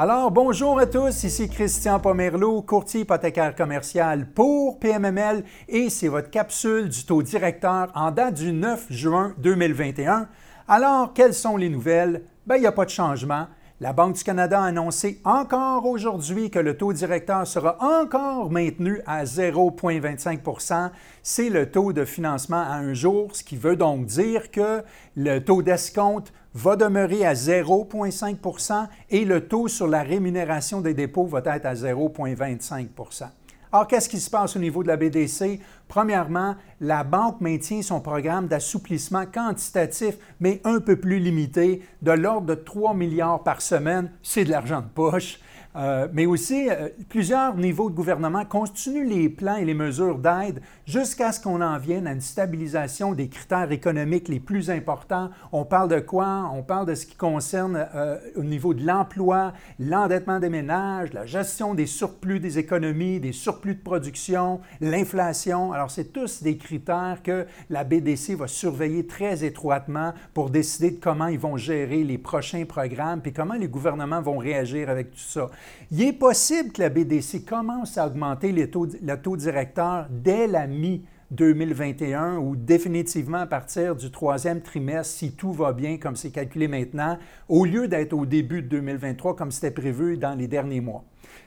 Alors, bonjour à tous, ici Christian Pomerleau, courtier hypothécaire commercial pour PMML et c'est votre capsule du taux directeur en date du 9 juin 2021. Alors, quelles sont les nouvelles? Ben, il n'y a pas de changement. La Banque du Canada a annoncé encore aujourd'hui que le taux directeur sera encore maintenu à 0,25% C'est le taux de financement à un jour, ce qui veut donc dire que le taux d'escompte va demeurer à 0,5% et le taux sur la rémunération des dépôts va être à 0,25% alors, qu'est-ce qui se passe au niveau de la BDC? Premièrement, la banque maintient son programme d'assouplissement quantitatif, mais un peu plus limité, de l'ordre de 3 milliards par semaine. C'est de l'argent de poche. Euh, mais aussi, euh, plusieurs niveaux de gouvernement continuent les plans et les mesures d'aide jusqu'à ce qu'on en vienne à une stabilisation des critères économiques les plus importants. On parle de quoi? On parle de ce qui concerne euh, au niveau de l'emploi, l'endettement des ménages, la gestion des surplus des économies, des surplus de production, l'inflation. Alors, c'est tous des critères que la BDC va surveiller très étroitement pour décider de comment ils vont gérer les prochains programmes puis comment les gouvernements vont réagir avec tout ça. Il est possible que la BDC commence à augmenter le taux directeur dès la mi-2021 ou définitivement à partir du troisième trimestre, si tout va bien comme c'est calculé maintenant, au lieu d'être au début de 2023 comme c'était prévu dans les derniers mois.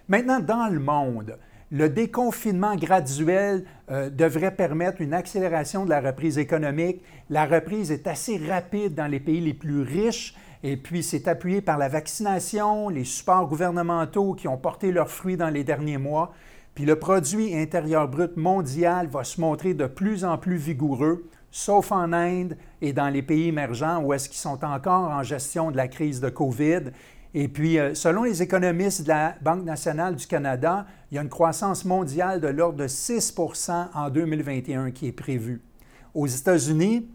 Maintenant, dans le monde, le déconfinement graduel euh, devrait permettre une accélération de la reprise économique. La reprise est assez rapide dans les pays les plus riches et puis, c'est appuyé par la vaccination, les supports gouvernementaux qui ont porté leurs fruits dans les derniers mois. Puis le produit intérieur brut mondial va se montrer de plus en plus vigoureux, sauf en Inde et dans les pays émergents où est-ce qu'ils sont encore en gestion de la crise de COVID. Et puis, euh, selon les économistes de la Banque nationale du Canada, il y a une croissance mondiale de l'ordre de 6% en 2021 qui est prévue. Aux États-Unis,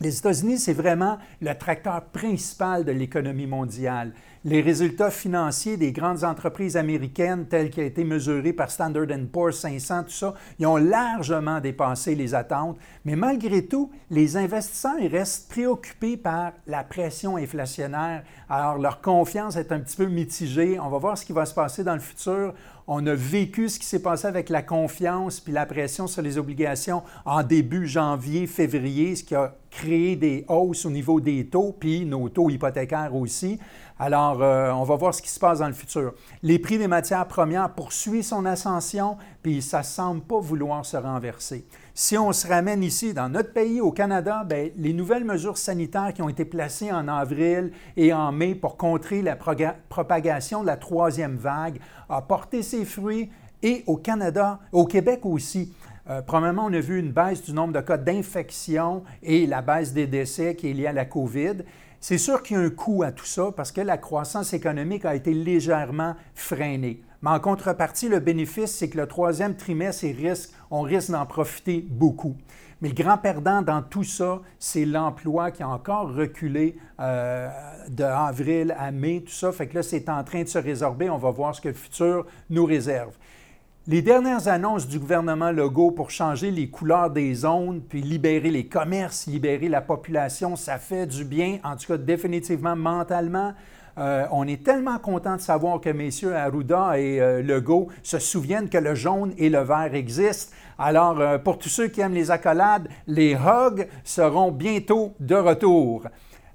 les États-Unis, c'est vraiment le tracteur principal de l'économie mondiale. Les résultats financiers des grandes entreprises américaines, tels qu'ils ont été mesurés par Standard Poor's 500, tout ça, ils ont largement dépassé les attentes. Mais malgré tout, les investisseurs restent préoccupés par la pression inflationnaire. Alors, leur confiance est un petit peu mitigée. On va voir ce qui va se passer dans le futur. On a vécu ce qui s'est passé avec la confiance puis la pression sur les obligations en début janvier, février, ce qui a créé des hausses au niveau des taux, puis nos taux hypothécaires aussi. Alors, euh, on va voir ce qui se passe dans le futur. Les prix des matières premières poursuivent son ascension, puis ça ne semble pas vouloir se renverser. Si on se ramène ici, dans notre pays, au Canada, bien, les nouvelles mesures sanitaires qui ont été placées en avril et en mai pour contrer la propagation de la troisième vague ont porté ses fruits et au Canada, au Québec aussi. Euh, premièrement, on a vu une baisse du nombre de cas d'infection et la baisse des décès qui est liée à la COVID. C'est sûr qu'il y a un coût à tout ça parce que la croissance économique a été légèrement freinée. Mais en contrepartie, le bénéfice, c'est que le troisième trimestre, on risque d'en profiter beaucoup. Mais le grand perdant dans tout ça, c'est l'emploi qui a encore reculé euh, de avril à mai, tout ça. Fait que là, c'est en train de se résorber. On va voir ce que le futur nous réserve. Les dernières annonces du gouvernement Legault pour changer les couleurs des zones, puis libérer les commerces, libérer la population, ça fait du bien, en tout cas définitivement mentalement. Euh, on est tellement content de savoir que messieurs Arruda et euh, Legault se souviennent que le jaune et le vert existent. Alors, euh, pour tous ceux qui aiment les accolades, les hugs seront bientôt de retour.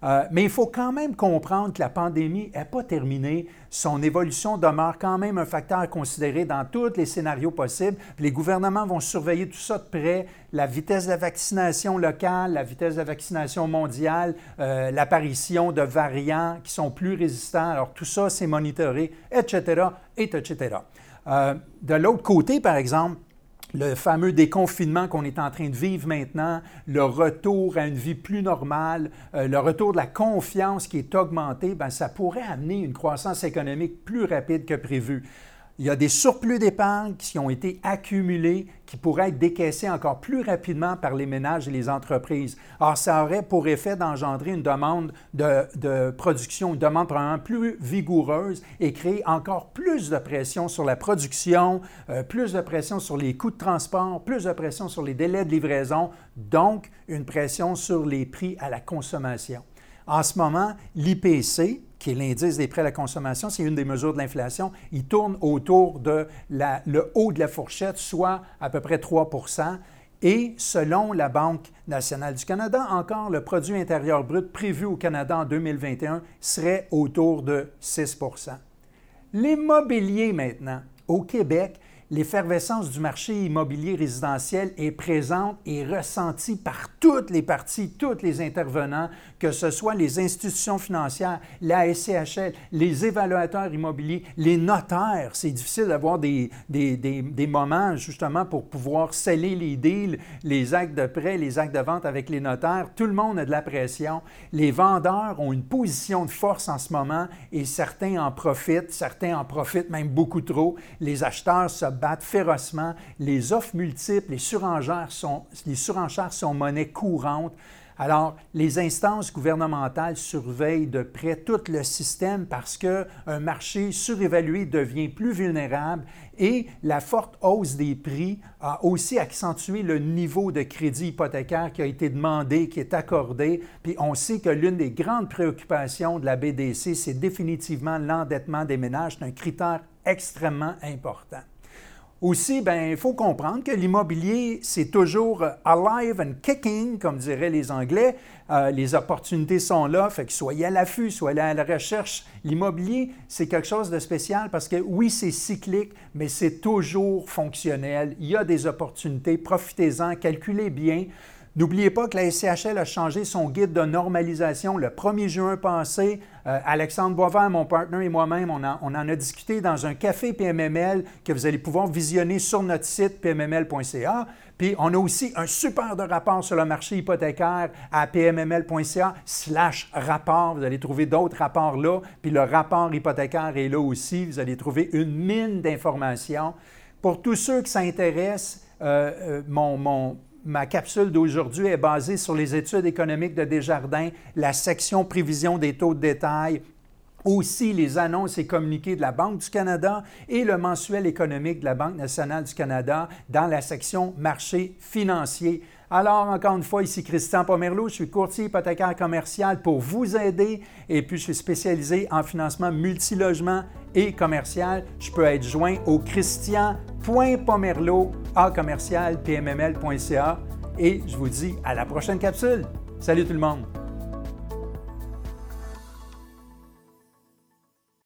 Euh, mais il faut quand même comprendre que la pandémie n'est pas terminée. Son évolution demeure quand même un facteur à considérer dans tous les scénarios possibles. les gouvernements vont surveiller tout ça de près, la vitesse de la vaccination locale, la vitesse de la vaccination mondiale, euh, l'apparition de variants qui sont plus résistants. Alors tout ça, c'est monitoré, etc., etc. Euh, de l'autre côté, par exemple, le fameux déconfinement qu'on est en train de vivre maintenant, le retour à une vie plus normale, euh, le retour de la confiance qui est augmentée, bien, ça pourrait amener une croissance économique plus rapide que prévu. Il y a des surplus d'épargne qui ont été accumulés, qui pourraient être décaissés encore plus rapidement par les ménages et les entreprises. Or, ça aurait pour effet d'engendrer une demande de, production, une demande probablement plus vigoureuse et créer encore plus de pression sur la production, euh, plus de pression sur les coûts de transport, plus de pression sur les délais de livraison, donc une pression sur les prix à la consommation. En ce moment, l'IPC, qui est l'indice des prêts à la consommation, c'est une des mesures de l'inflation, il tourne autour de le haut de la fourchette, soit à peu près 3% et selon la Banque nationale du Canada, encore, le produit intérieur brut prévu au Canada en 2021 serait autour de 6% L'immobilier maintenant. Au Québec, l'effervescence du marché immobilier résidentiel est présente et ressentie par toutes les parties, tous les intervenants, que ce soit les institutions financières, la SCHL, les évaluateurs immobiliers, les notaires. C'est difficile d'avoir des, des, des, moments justement pour pouvoir sceller les deals, les actes de prêt, les actes de vente avec les notaires. Tout le monde a de la pression. Les vendeurs ont une position de force en ce moment et certains en profitent, certains en profitent même beaucoup trop. Les acheteurs se férocement. Les offres multiples, les surenchères sont, les surenchères sont monnaie courante. Alors, les instances gouvernementales surveillent de près tout le système parce qu'un marché surévalué devient plus vulnérable et la forte hausse des prix a aussi accentué le niveau de crédit hypothécaire qui a été demandé, qui est accordé. Puis on sait que l'une des grandes préoccupations de la BDC, c'est définitivement l'endettement des ménages. C'est un critère extrêmement important. Aussi, ben, il faut comprendre que l'immobilier, c'est toujours alive and kicking, comme diraient les Anglais. Euh, les opportunités sont là, fait que soyez à l'affût, soyez à la recherche. L'immobilier, c'est quelque chose de spécial parce que oui, c'est cyclique, mais c'est toujours fonctionnel. Il y a des opportunités, profitez-en, calculez bien. N'oubliez pas que la SCHL a changé son guide de normalisation le 1er juin passé. Euh, Alexandre Boisvert, mon partenaire et moi-même, on, en a discuté dans un café PMML que vous allez pouvoir visionner sur notre site pmml.ca. Puis on a aussi un super de rapport sur le marché hypothécaire à pmml.ca slash rapport. Vous allez trouver d'autres rapports là. Puis le rapport hypothécaire est là aussi. Vous allez trouver une mine d'informations. Pour tous ceux qui s'intéressent, euh, euh, mon, mon Ma capsule d'aujourd'hui est basée sur les études économiques de Desjardins, la section prévision des taux de détail, aussi les annonces et communiqués de la Banque du Canada et le mensuel économique de la Banque nationale du Canada dans la section marché financier. Alors, encore une fois, ici Christian Pomerleau, je suis courtier hypothécaire commercial pour vous aider et puis je suis spécialisé en financement multilogement et commercial. Je peux être joint au à commercial pmml.ca et je vous dis à la prochaine capsule. Salut tout le monde!